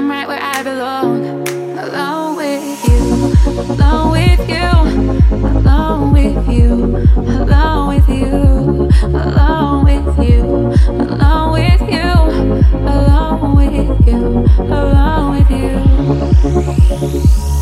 I'm right where I belong. Alone with you, alone with you, alone with you, alone with you, alone with you, alone with you, alone with you, alone with you.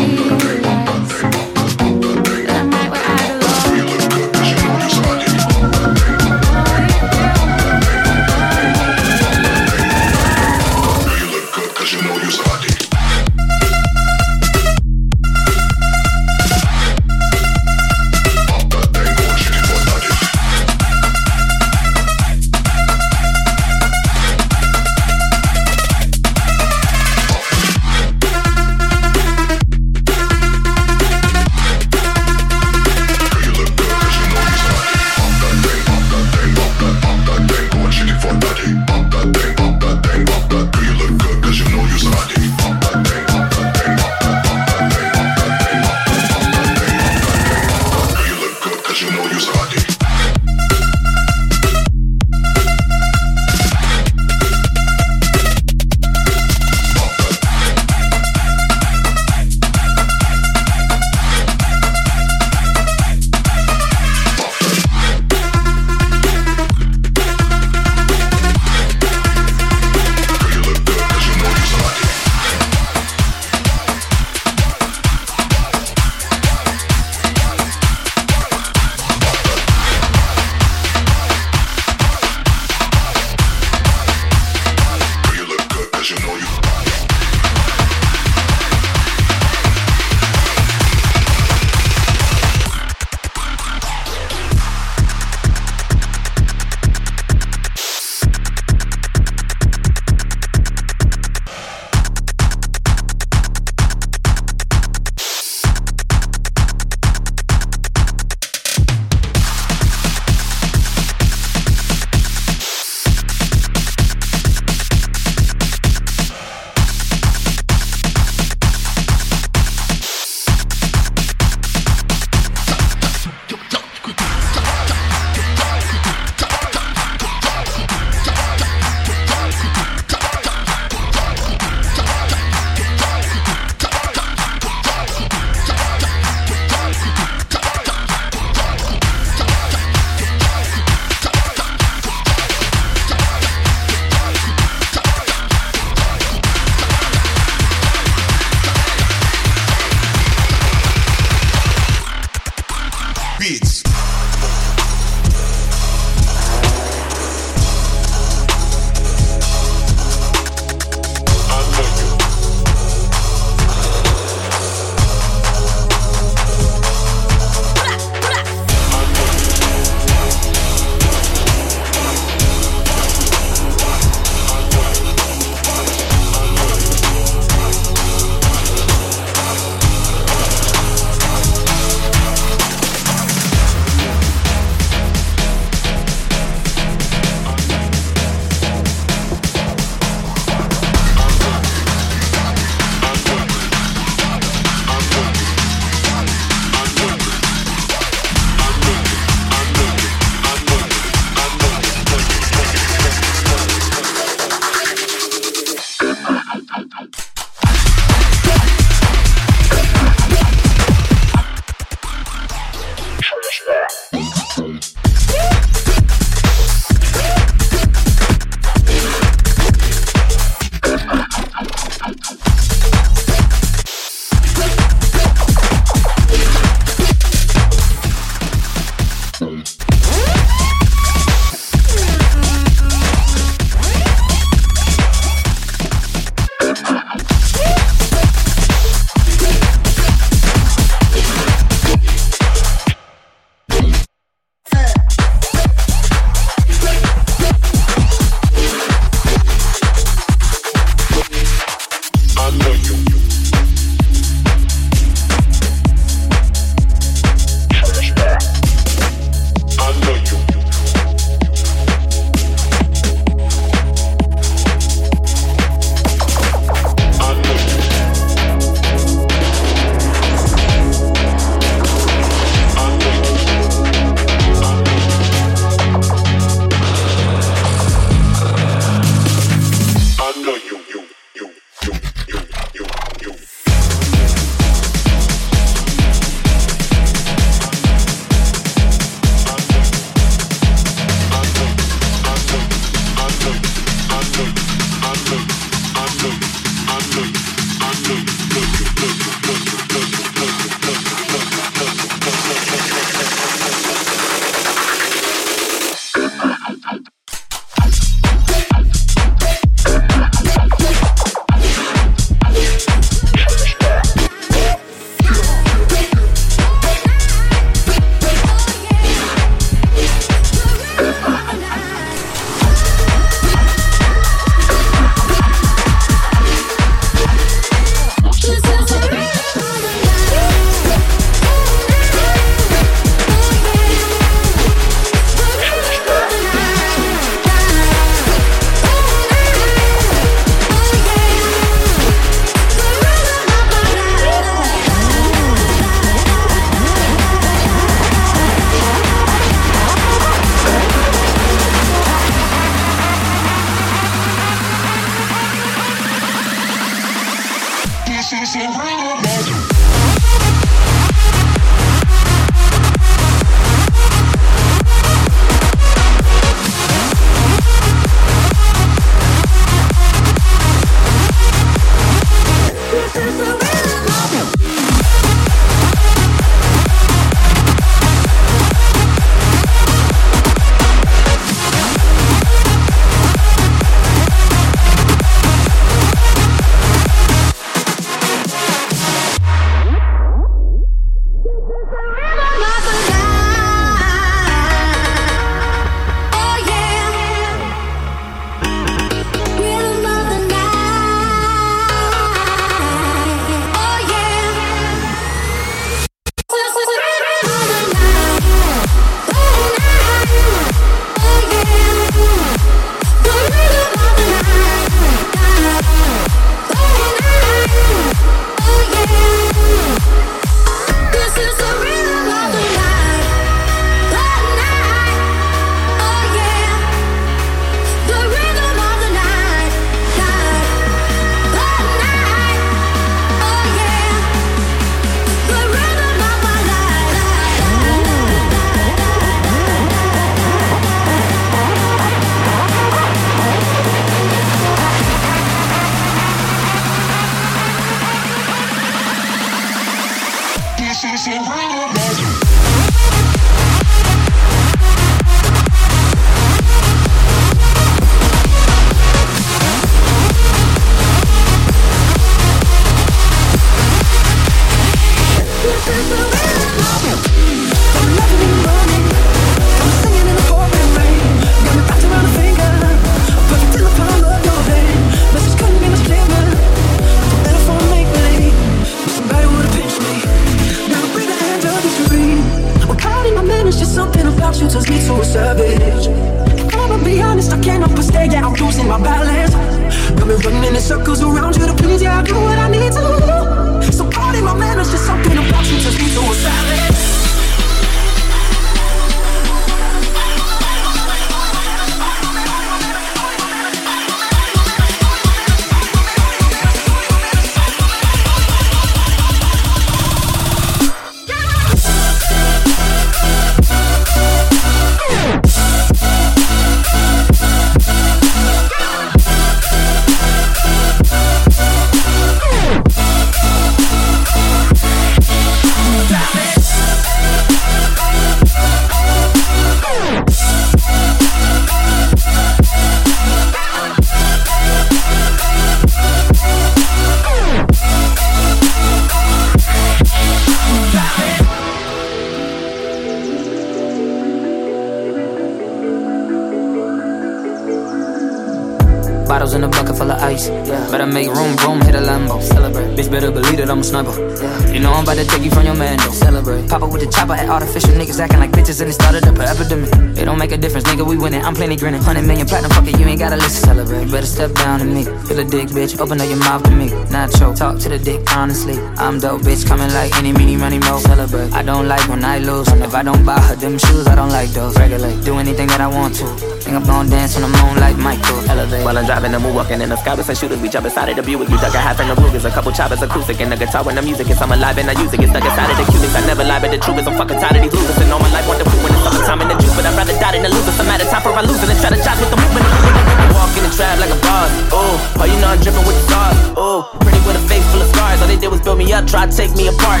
Of. Yeah. Better make room, room, hit a Lambo. Celebrate. Bitch, better believe that I'm a sniper. Yeah. You know I'm about to take you from your man, though. Celebrate. Pop up with the chopper at artificial niggas acting like bitches and it started up an epidemic. It don't make a difference, nigga, we winning. I'm plenty grinning. 100 million platinum, fuck it, you ain't gotta listen. Celebrate. Better step down to me. Feel a dick, bitch. Open up your mouth to me. Not choke. Talk to the dick, honestly. I'm dope, bitch. Coming like any, mini, money, mo. Celebrate. I don't like when I lose. If I don't buy her them shoes, I don't like those. Regulate. Do anything that I want to. Think I'm gon' dance on the moon like Michael. Elevate. While I'm driving the moon, walking in the sky with some shooters. We jump inside of the Buick. You duck a half in the Rugers. A couple choppers, acoustic, and the guitar when the music is. I'm alive and I use it. Get stuck inside of the cubics. I never lie, but the truth is I'm fucking tired of these losers. And all my life want to prove when it's summertime in the juice. But I'd rather die than to lose. It's a matter of time for lose it and try to judge with the movement. Walk in the trap like a boss. Oh, oh, you know I'm dripping with the sauce. Oh, pretty with a face full of scars. All they did was build me up, try to take me apart.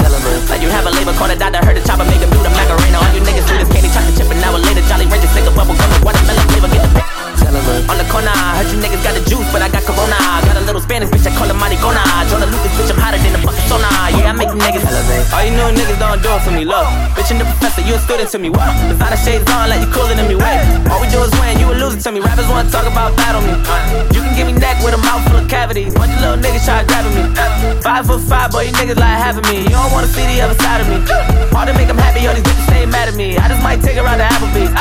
Celebrate. Like you have a label called a doctor, heard the chopper make him do the Macarena. All you niggas do this candy chocolate chip, and now later, Jolly Rancher, stick a bubble gum, watermelon flavor, get the Celebrate. On the corner, I heard niggas elevate. All you new niggas don't do it for me, love. Bitch, and the professor, you a student to me, what? Designer shades on like you cooler than me, wait. All we do is win, you a loser to me. Rappers wanna talk about battle me. Uh, you can give me neck with a mouth full of cavities. Bunch of little niggas try grabbing me. Uh, Five foot five, boy, you niggas like having me. You don't wanna see the other side of me. Hard to make them happy, all these bitches stay mad at me. I just might take her out to Applebee's.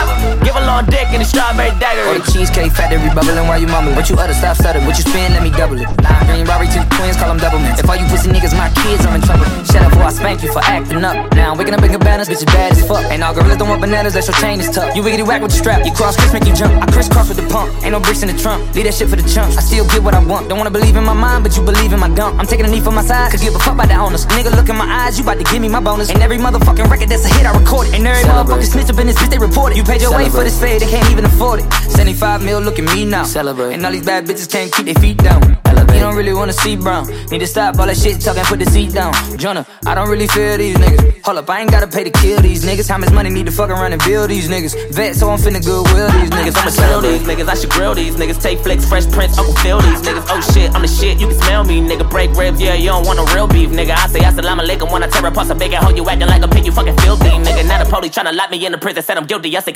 Give a long dick and a strawberry dagger. Or the cheesecake factory bubbling while you mumbling. What you utter, stop stuttering. What you spin, let me double it. Lime green, Robbie, two twins, call them double men. If all you pussy niggas my kids, I'm in trouble. Shut up before I spank you for acting up. Now I'm waking up in cabanas, bitch, you bad as fuck. Ain't all gorillas don't want bananas, that's your chain is tough. You wiggity whack with the strap, you cross Chris, make you jump. I crisscross with the pump, ain't no bricks in the trunk. Leave that shit for the chumps. I still get what I want. Don't wanna believe in my mind, but you believe in my dump. I'm taking knee for my side, could give a fuck about the owners. Nigga, look in my eyes, you about to give me my bonus. And every motherfucking record that's a hit, I record it. And every motherfucking snitch up in this bitch, they report it. You paid your way for this fade, they can't even afford it. 75 mil, look at me now. Celebrate. And all these bad bitches can't keep their feet down. You don't really wanna see brown. Need to stop all that shit talking, put the seat down. Jonah, I don't really feel these niggas. Hold up, I ain't gotta pay to kill these niggas. How much money need to fuck around and build these niggas? Vet, so I'm finna goodwill these niggas. I'ma sell these niggas, I should grill these niggas. Take flicks, fresh prints, Uncle Phil these niggas. Oh shit, I'm the shit, you can smell me, nigga. Break ribs, yeah, you don't want no real beef, nigga. I say assalamu alaikum when I tear apart some bacon. Hoe you acting like a pig, you fucking filthy, nigga. Now the police tryna lock me in the prison, said I'm guilty. I say,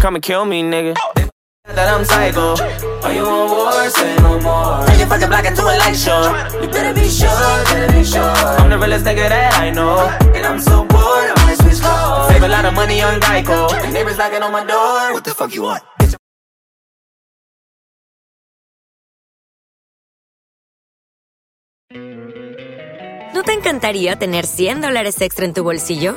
come and kill me, nigga. That I'm psycho. Are you on war? Say no more. Take your fucking black into a light show. You better be sure, better be sure. I'm the realest nigga that I know. And I'm so bored, I might switch clothes. Save a lot of money on Geico. The neighbors knocking on my door. What the fuck you want? ¿No te encantaría tener 100 dólares extra en tu bolsillo?